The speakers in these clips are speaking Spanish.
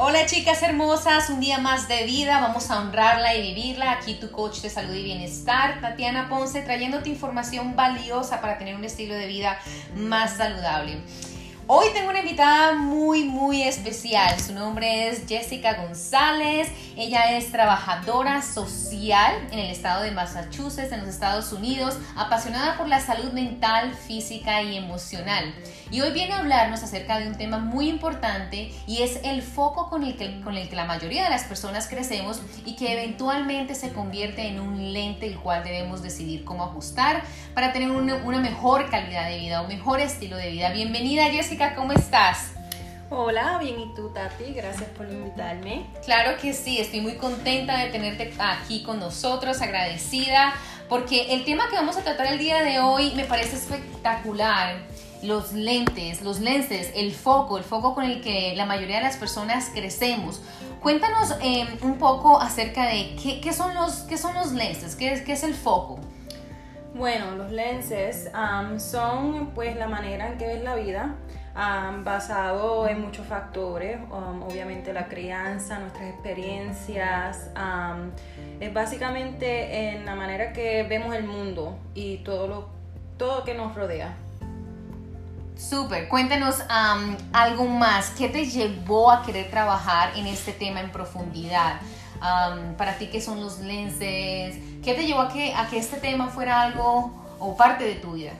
Hola chicas hermosas, un día más de vida, vamos a honrarla y vivirla. Aquí tu coach de salud y bienestar, Tatiana Ponce, trayéndote información valiosa para tener un estilo de vida más saludable. Hoy tengo una invitada muy, muy especial. Su nombre es Jessica González. Ella es trabajadora social en el estado de Massachusetts, en los Estados Unidos, apasionada por la salud mental, física y emocional. Y hoy viene a hablarnos acerca de un tema muy importante y es el foco con el que, con el que la mayoría de las personas crecemos y que eventualmente se convierte en un lente el cual debemos decidir cómo ajustar para tener una, una mejor calidad de vida, un mejor estilo de vida. Bienvenida Jessica ¿cómo estás? Hola, bien, ¿y tú, Tati? Gracias por invitarme. Claro que sí, estoy muy contenta de tenerte aquí con nosotros, agradecida, porque el tema que vamos a tratar el día de hoy me parece espectacular. Los lentes, los lenses, el foco, el foco con el que la mayoría de las personas crecemos. Cuéntanos eh, un poco acerca de qué, son, los, qué son los lenses, qué, qué es el foco. Bueno, los lenses son pues la manera en que ves la vida basado en muchos factores, um, obviamente la crianza, nuestras experiencias, es básicamente en la manera que vemos el mundo y todo lo todo que nos rodea. Súper, cuéntanos algo más. ¿Qué te llevó a querer trabajar en este tema en profundidad? para ti, ¿qué son los lenses? ¿Qué te llevó a que, a que este tema fuera algo o parte de tu vida?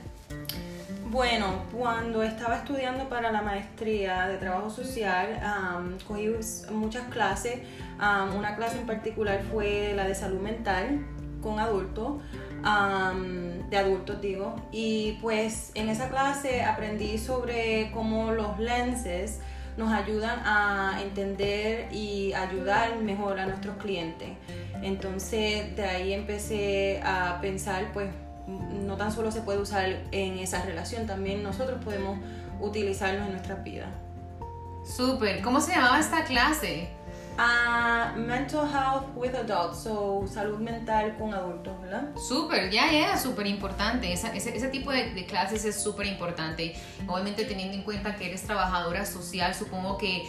Bueno, cuando estaba estudiando para la maestría de trabajo social, cogí muchas clases. una clase en particular fue la de salud mental con adultos, de adultos digo. Y pues en esa clase aprendí sobre cómo los lenses nos ayudan a entender y ayudar mejor a nuestros clientes. Entonces de ahí empecé a pensar pues no tan solo se puede usar en esa relación, también nosotros podemos utilizarlos en nuestras vidas. Súper, ¿cómo se llamaba esta clase? Uh, mental health with adults, so salud mental con adultos, ¿verdad? Súper, ya, ya, súper importante. ese, ese, tipo de, de clases es súper importante. Obviamente teniendo en cuenta que eres trabajadora social, supongo que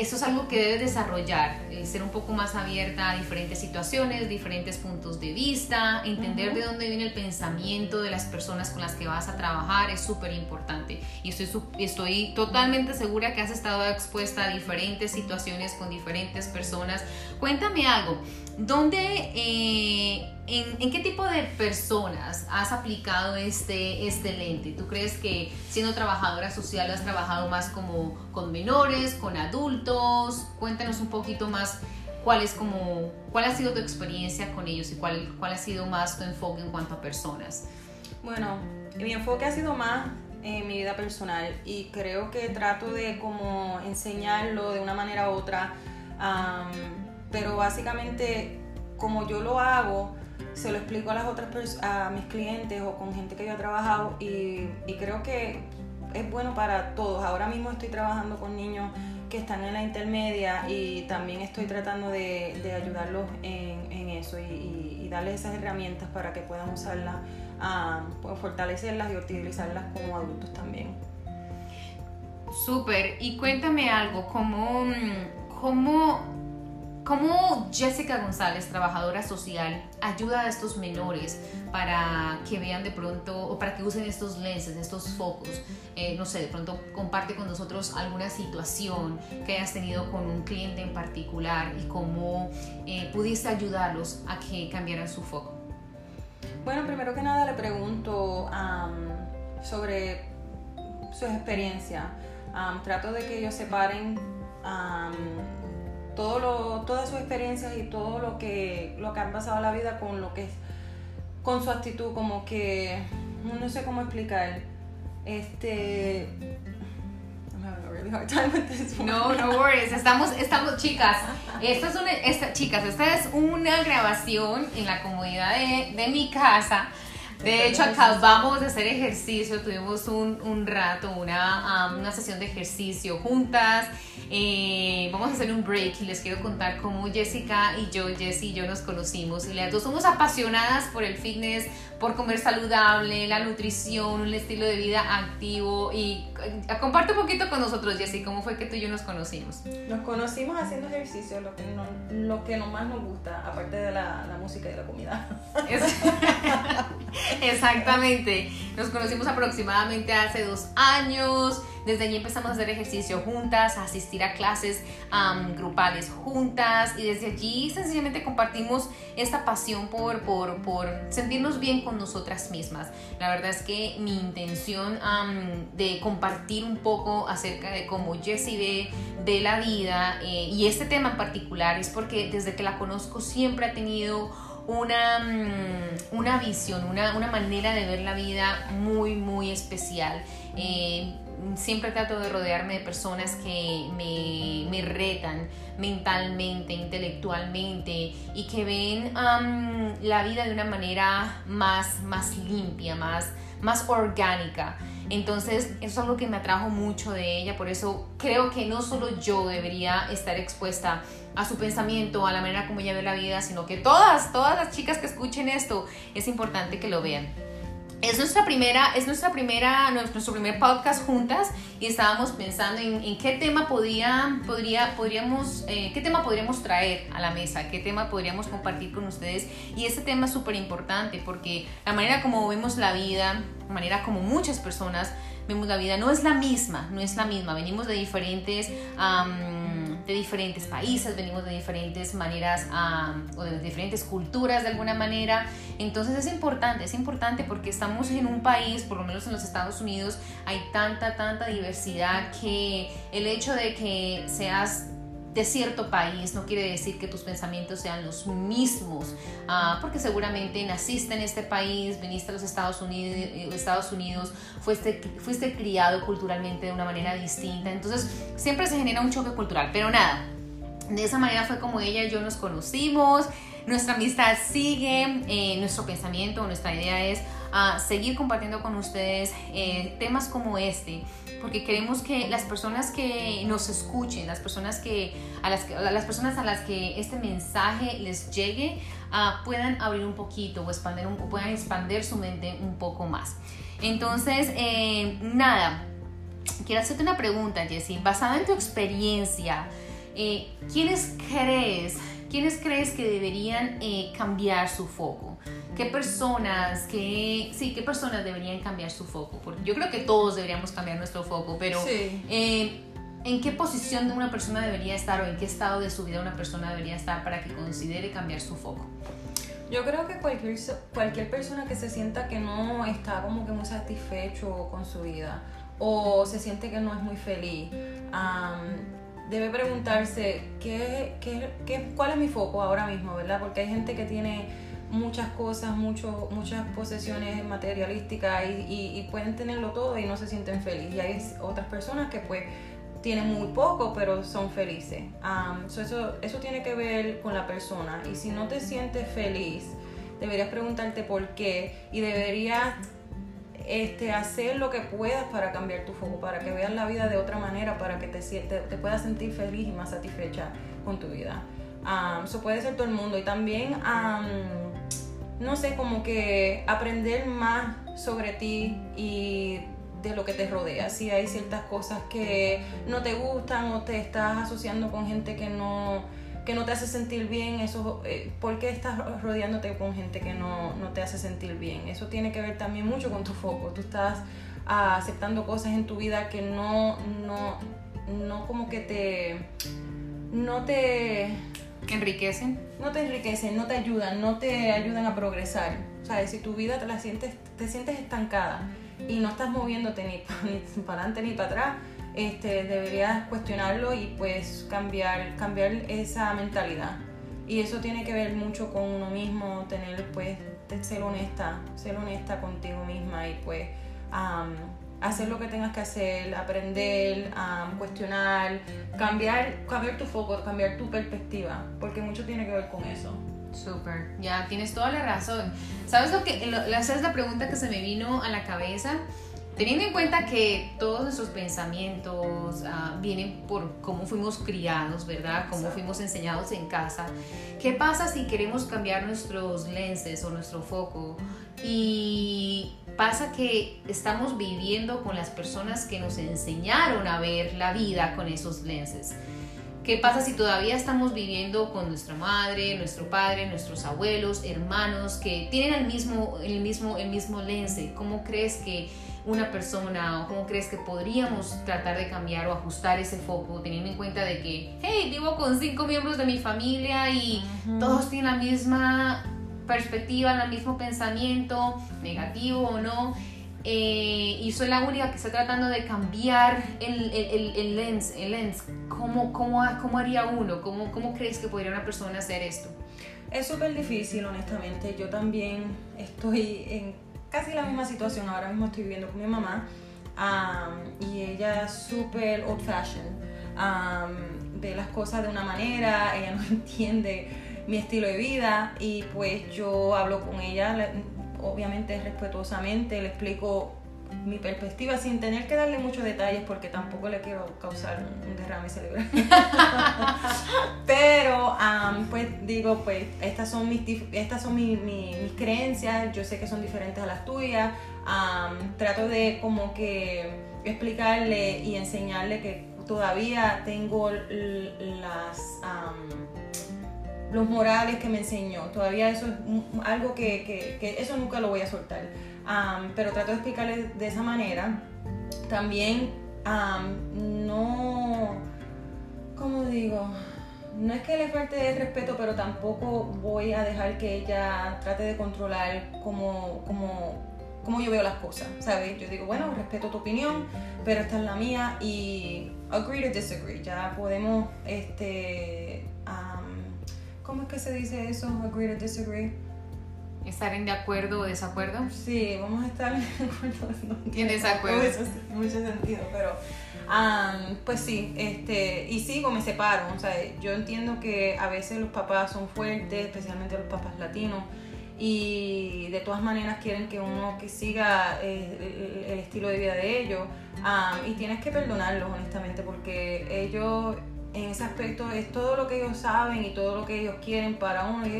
eso es algo que debes desarrollar, eh, ser un poco más abierta a diferentes situaciones, diferentes puntos de vista, entender de dónde viene el pensamiento de las personas con las que vas a trabajar es súper importante. Y estoy, estoy totalmente segura que has estado expuesta a diferentes situaciones con diferentes personas. Cuéntame algo, ¿dónde... Eh, ¿En, qué tipo de personas has aplicado este, este lente? ¿Tú crees que siendo trabajadora social has trabajado más como con menores, con adultos? Cuéntanos un poquito más cuál es como cuál ha sido tu experiencia con ellos y cuál, cuál ha sido más tu enfoque en cuanto a personas. Bueno, mi enfoque ha sido más en mi vida personal y creo que trato de como enseñarlo de una manera u otra, pero básicamente como yo lo hago, se lo explico a las otras a mis clientes o con gente que yo he trabajado y, creo que es bueno para todos. Ahora mismo estoy trabajando con niños que están en la intermedia y también estoy tratando de, ayudarlos en, eso y, darles esas herramientas para que puedan usarlas, uh, fortalecerlas y utilizarlas como adultos también. Súper, y cuéntame algo, ¿cómo, cómo ¿Cómo Jessica González, trabajadora social, ayuda a estos menores para que vean de pronto o para que usen estos lenses, estos focos? Eh, no sé, de pronto comparte con nosotros alguna situación que hayas tenido con un cliente en particular y cómo eh, pudiste ayudarlos a que cambiaran su foco. Bueno, primero que nada le pregunto sobre sus experiencias. trato de que ellos separen todo lo, todas sus experiencias y todo lo que, lo que han pasado en la vida con lo que con su actitud, como que no sé cómo explicar. Este. No, no worries. Estamos, estamos, chicas. Esta es una, esta, chicas, esta es una grabación en la comodidad de, de mi casa. De hecho, acabamos de hacer ejercicio, tuvimos un, un rato, una, una sesión de ejercicio juntas. Eh, vamos a hacer un break y les quiero contar cómo Jessica y yo, Jessie y yo nos conocimos. Y las dos somos apasionadas por el fitness, por comer saludable, la nutrición, un estilo de vida activo y eh, comparte un poquito con nosotros, Jessy, cómo fue que tú y yo nos conocimos. Nos conocimos haciendo ejercicio, lo que, no, lo que más nos gusta, aparte de la, la música y la comida. Exactamente, nos conocimos aproximadamente hace dos años. Desde allí empezamos a hacer ejercicio juntas, a asistir a clases grupales juntas y desde allí sencillamente compartimos esta pasión por, por, por, sentirnos bien con nosotras mismas. La verdad es que mi intención de compartir un poco acerca de cómo Jessie ve, de la vida eh, y este tema en particular es porque desde que la conozco siempre ha tenido una, mm, una visión, una, una, manera de ver la vida muy, muy especial. Eh, siempre trato de rodearme de personas que me, me retan mentalmente, intelectualmente y que ven la vida de una manera más, más limpia, más, más orgánica. Entonces, eso es algo que me atrajo mucho de ella, por eso creo que no solo yo debería estar expuesta a su pensamiento, a la manera como ella ve la vida, sino que todas, todas las chicas que escuchen esto, es importante que lo vean. Es nuestra primera, es nuestra primera, nuestro primer podcast juntas y estábamos pensando en, qué tema podría, podría, podríamos, eh, qué tema podríamos traer a la mesa, qué tema podríamos compartir con ustedes y ese tema es súper importante porque la manera como vemos la vida, la manera como muchas personas vemos la vida no es la misma, no es la misma, venimos de diferentes de diferentes países, venimos de diferentes maneras o de diferentes culturas de alguna manera. Entonces es importante, es importante porque estamos en un país, por lo menos en los Estados Unidos, hay tanta, tanta diversidad que el hecho de que seas de cierto país no quiere decir que tus pensamientos sean los mismos, ah, porque seguramente naciste en este país, viniste a los Estados Unidos, eh, Estados Unidos fuiste, fuiste criado culturalmente de una manera distinta, entonces siempre se genera un choque cultural, pero nada, de esa manera fue como ella y yo nos conocimos, nuestra amistad sigue, eh, nuestro pensamiento, nuestra idea es a seguir compartiendo con ustedes eh, temas como este, porque queremos que las personas que nos escuchen, las personas, que, a, las, las personas a las que este mensaje les llegue, uh, puedan abrir un poquito o expandir un, puedan expandir su mente un poco más. Entonces, eh, nada, quiero hacerte una pregunta, Jessie, basada en tu experiencia, eh, ¿quiénes crees, quiénes crees que deberían cambiar su foco? qué personas, qué, sí, qué personas deberían cambiar su foco. Porque yo creo que todos deberíamos cambiar nuestro foco, pero eh, ¿en qué posición de una persona debería estar o en qué estado de su vida una persona debería estar para que considere cambiar su foco? Yo creo que cualquier, cualquier persona que se sienta que no está como que muy satisfecho con su vida o se siente que no es muy feliz, debe preguntarse ¿qué, qué, qué, cuál es mi foco ahora mismo, ¿verdad? Porque hay gente que tiene muchas cosas, muchas posesiones materialísticas y, pueden tenerlo todo y no se sienten felices. Y hay otras personas que pues tienen muy poco pero son felices. eso, eso tiene que ver con la persona y si no te sientes feliz, deberías preguntarte por qué y deberías este, hacer lo que puedas para cambiar tu foco, para que veas la vida de otra manera, para que te, te, te puedas sentir feliz y más satisfecha con tu vida. eso puede ser todo el mundo y también no sé, como que aprender más sobre ti y de lo que te rodea. Si hay ciertas cosas que no te gustan o te estás asociando con gente que no, que no te hace sentir bien, eso, eh, ¿por qué estás rodeándote con gente que no, te hace sentir bien? Eso tiene que ver también mucho con tu foco. Tú estás ah, aceptando cosas en tu vida que no, no, no como que te, no te enriquecen. No te enriquecen, no te ayudan, no te ayudan a progresar. O sea, si tu vida te la sientes, te sientes estancada y no estás moviéndote ni, para adelante ni para atrás, este, deberías cuestionarlo y pues cambiar, cambiar esa mentalidad. Y eso tiene que ver mucho con uno mismo, tener pues, ser honesta, ser honesta contigo misma y pues hacer lo que tengas que hacer, aprender, cuestionar, cambiar, cambiar tu foco, cambiar tu perspectiva, porque mucho tiene que ver con eso. Súper, ya tienes toda la razón. ¿Sabes lo que, esa es la pregunta que se me vino a la cabeza? Teniendo en cuenta que todos nuestros pensamientos ah, vienen por cómo fuimos criados, ¿verdad? Cómo fuimos enseñados en casa. ¿Qué pasa si queremos cambiar nuestros lenses o nuestro foco? Y pasa que estamos viviendo con las personas que nos enseñaron a ver la vida con esos lenses. ¿Qué pasa si todavía estamos viviendo con nuestra madre, nuestro padre, nuestros abuelos, hermanos que tienen el mismo, el mismo, el mismo lente? ¿Cómo crees que una persona o cómo crees que podríamos tratar de cambiar o ajustar ese foco teniendo en cuenta de que, hey, vivo con cinco miembros de mi familia y todos tienen la misma perspectiva, el mismo pensamiento, negativo o no? Eh, y soy la única que está tratando de cambiar el, el, el, lens, el lens. ¿Cómo, cómo, cómo haría uno? ¿Cómo, ¿Cómo crees que podría una persona hacer esto? Es súper difícil, honestamente. Yo también estoy en casi la misma situación. Ahora mismo estoy viviendo con mi mamá y ella es súper old fashioned. ve las cosas de una manera, ella no entiende mi estilo de vida y pues yo hablo con ella obviamente respetuosamente, le explico mi perspectiva sin tener que darle muchos detalles porque tampoco le quiero causar un derrame cerebral. Pero pues digo, pues estas son mis, estas son mis, creencias, yo sé que son diferentes a las tuyas. trato de como que explicarle y enseñarle que todavía tengo las los morales que me enseñó. Todavía eso es algo que, eso nunca lo voy a soltar. Pero trato de explicarle de esa manera. También no, ¿cómo digo? No es que le falte el respeto, pero tampoco voy a dejar que ella trate de controlar cómo, cómo yo veo las cosas, ¿sabes? Yo digo, bueno, respeto tu opinión, pero esta es la mía y agree to disagree. Ya podemos este, ¿Cómo es que se dice eso? Agree to disagree. ¿Estar en de acuerdo o desacuerdo? Sí, vamos a estar en acuerdo. No en desacuerdo. Eso tiene mucho sentido, pero pues sí, este, y sigo, me separo. O sea, yo entiendo que a veces los papás son fuertes, especialmente los papás latinos, y de todas maneras quieren que uno que siga eh, el, estilo de vida de ellos. y tienes que perdonarlos, honestamente, porque ellos en ese aspecto es todo lo que ellos saben y todo lo que ellos quieren para uno. Y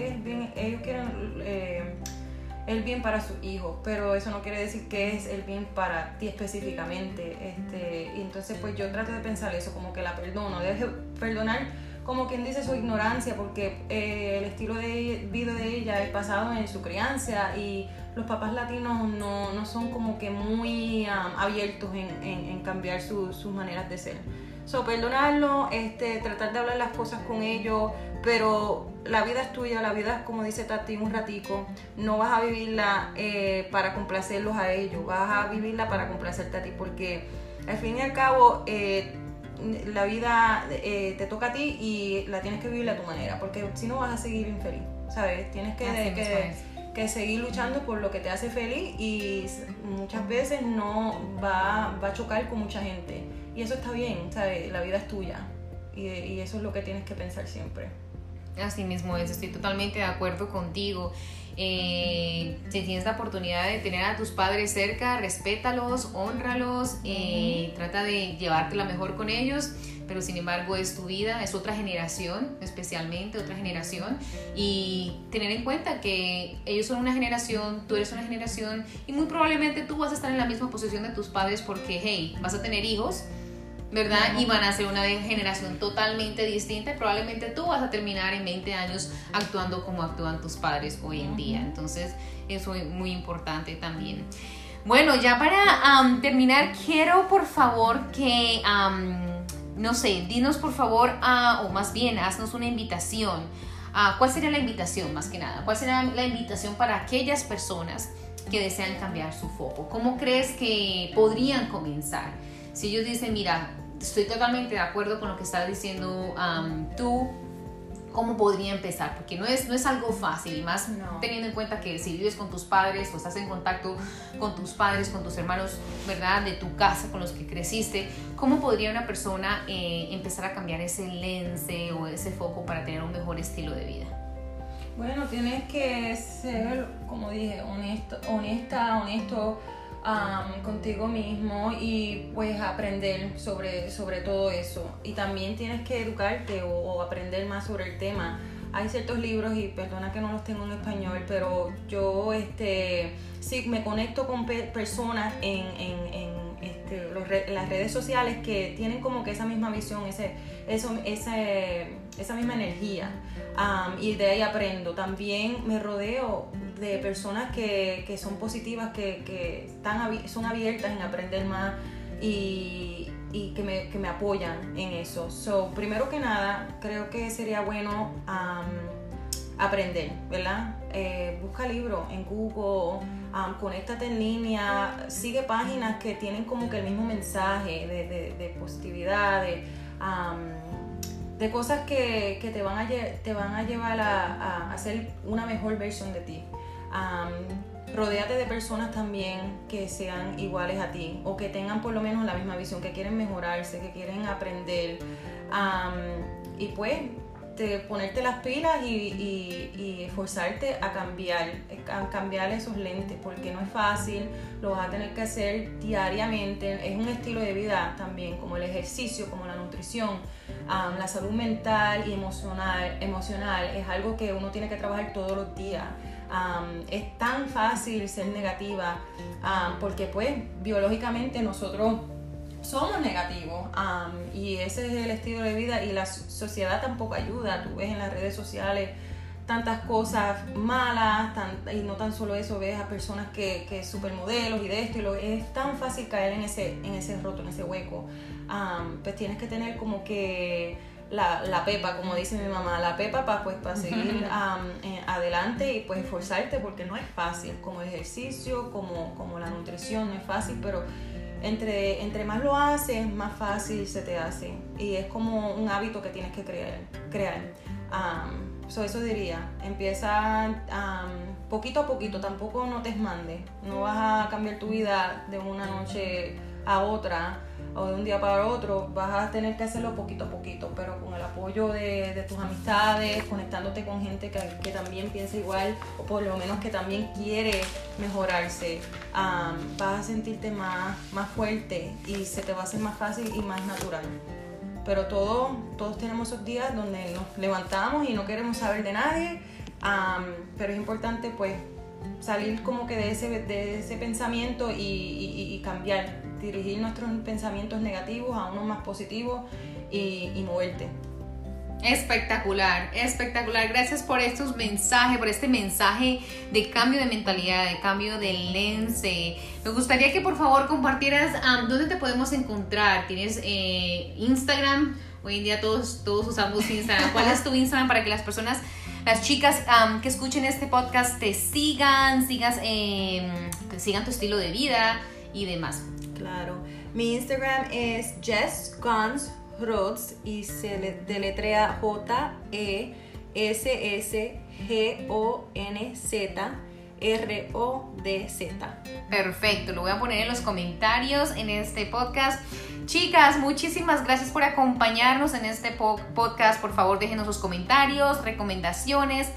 ellos, quieren eh, el bien para sus hijos, pero eso no quiere decir que es el bien para ti específicamente. Este, y entonces pues yo trato de pensar eso, como que la perdono, deje perdonar como quien dice su ignorancia, porque eh, el estilo de vida de ella es basado en su crianza y los papás latinos no, no son como que muy um, abiertos en, en, cambiar sus maneras de ser. So, perdonarlo, este, tratar de hablar las cosas con ellos, pero la vida es tuya, la vida es como dice Tati un ratico, no vas a vivirla eh, para complacerlos a ellos, vas a vivirla para complacerte a ti, porque al fin y al cabo eh, la vida eh, te toca a ti y la tienes que vivir a tu manera, porque si no vas a seguir infeliz, ¿sabes? Tienes que, que, seguir luchando por lo que te hace feliz y muchas veces no va, va a chocar con mucha gente y eso está bien, ¿sabes? La vida es tuya. Y, y eso es lo que tienes que pensar siempre. Así mismo es, estoy totalmente de acuerdo contigo. Eh, si tienes la oportunidad de tener a tus padres cerca, respétalos, honralos, eh, trata de llevártela mejor con ellos, pero sin embargo es tu vida, es otra generación, especialmente otra generación, y tener en cuenta que ellos son una generación, tú eres una generación, y muy probablemente tú vas a estar en la misma posición de tus padres porque, hey, vas a tener hijos ¿verdad? Y van a ser una generación totalmente distinta. Probablemente tú vas a terminar en 20 años actuando como actúan tus padres hoy en día. Entonces, eso es muy importante también. Bueno, ya para terminar, quiero por favor que, no sé, dinos por favor, uh, o más bien, haznos una invitación. Uh, ¿Cuál sería la invitación más que nada? ¿Cuál sería la invitación para aquellas personas que desean cambiar su foco? ¿Cómo crees que podrían comenzar? Si ellos dicen, mira, estoy totalmente de acuerdo con lo que estás diciendo tú, cómo podría empezar, porque no es, no es algo fácil, y más teniendo en cuenta que si vives con tus padres o estás en contacto con tus padres, con tus hermanos, ¿verdad? De tu casa, con los que creciste, ¿cómo podría una persona eh, empezar a cambiar ese lente o ese foco para tener un mejor estilo de vida? Bueno, tienes que ser, como dije, honesto, honesta, honesto contigo mismo y pues aprender sobre, sobre todo eso. Y también tienes que educarte o, aprender más sobre el tema. Hay ciertos libros y perdona que no los tengo en español, pero yo este, sí me conecto con personas en, en, este, las redes sociales que tienen como que esa misma visión, ese, eso, ese, esa misma energía. y de ahí aprendo. También me rodeo de personas que, que son positivas, que, que están, son abiertas en aprender más y, y que, me, que, me, apoyan en eso. So, primero que nada, creo que sería bueno aprender, ¿verdad? Eh, busca libros en Google, um, conéctate en línea, sigue páginas que tienen como que el mismo mensaje de, de, positividad, de de cosas que, que, te, van a, te van a llevar a, a, ser una mejor versión de ti. Rodéate de personas también que sean iguales a ti o que tengan por lo menos la misma visión, que quieren mejorarse, que quieren aprender. y pues te, ponerte las pilas y, y, esforzarte a cambiar, cambiar esos lentes, porque no es fácil, lo vas a tener que hacer diariamente, es un estilo de vida también, como el ejercicio, como la nutrición la salud mental y emocional, emocional es algo que uno tiene que trabajar todos los días. Es tan fácil ser negativa porque pues biológicamente nosotros somos negativos y ese es el estilo de vida y la sociedad tampoco ayuda. Tú ves en las redes sociales tantas cosas malas y no tan solo eso, ves a personas que, que supermodelos y de esto es tan fácil caer en ese, en ese roto, en ese hueco pues tienes que tener como que la, la, pepa, como dice mi mamá, la pepa para pues, para seguir eh, adelante y pues esforzarte porque no es fácil, como el ejercicio, como, como la nutrición, no es fácil, pero entre, entre más lo haces, más fácil se te hace y es como un hábito que tienes que crear. crear. eso diría, empieza poquito a poquito, tampoco no te mandes, no vas a cambiar tu vida de una noche a otra o de un día para otro, vas a tener que hacerlo poquito a poquito, pero con el apoyo de, tus amistades, conectándote con gente que, también piensa igual o por lo menos que también quiere mejorarse, vas a sentirte más, más fuerte y se te va a hacer más fácil y más natural. Pero todo, todos tenemos esos días donde nos levantamos y no queremos saber de nadie, pero es importante pues salir como que de ese, de ese pensamiento y, cambiar, dirigir nuestros pensamientos negativos a unos más positivos y, y moverte. Espectacular, espectacular. Gracias por estos mensajes, por este mensaje de cambio de mentalidad, de cambio de lente. Me gustaría que por favor compartieras dónde te podemos encontrar. ¿Tienes eh, Instagram? Hoy en día todos, todos usamos Instagram. ¿Cuál es tu Instagram para que las personas las chicas que escuchen este podcast te sigan, sigas, eh, sigan tu estilo de vida y demás. Claro. Mi Instagram es Jess y se deletrea J-E-S-S-G-O-N-Z. R-O-D-Z. Perfecto, lo voy a poner en los comentarios en este podcast. Chicas, muchísimas gracias por acompañarnos en este podcast. Por favor, déjenos sus comentarios, recomendaciones,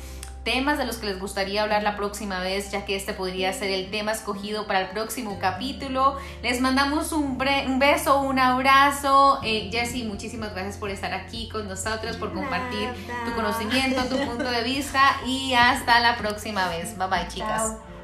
temas de los que les gustaría hablar la próxima vez, ya que este podría ser el tema escogido para el próximo capítulo. Les mandamos un, beso, un abrazo. Eh, Jessie, muchísimas gracias por estar aquí con nosotros, por compartir tu conocimiento, tu punto de vista y hasta la próxima vez. Bye bye, chicas.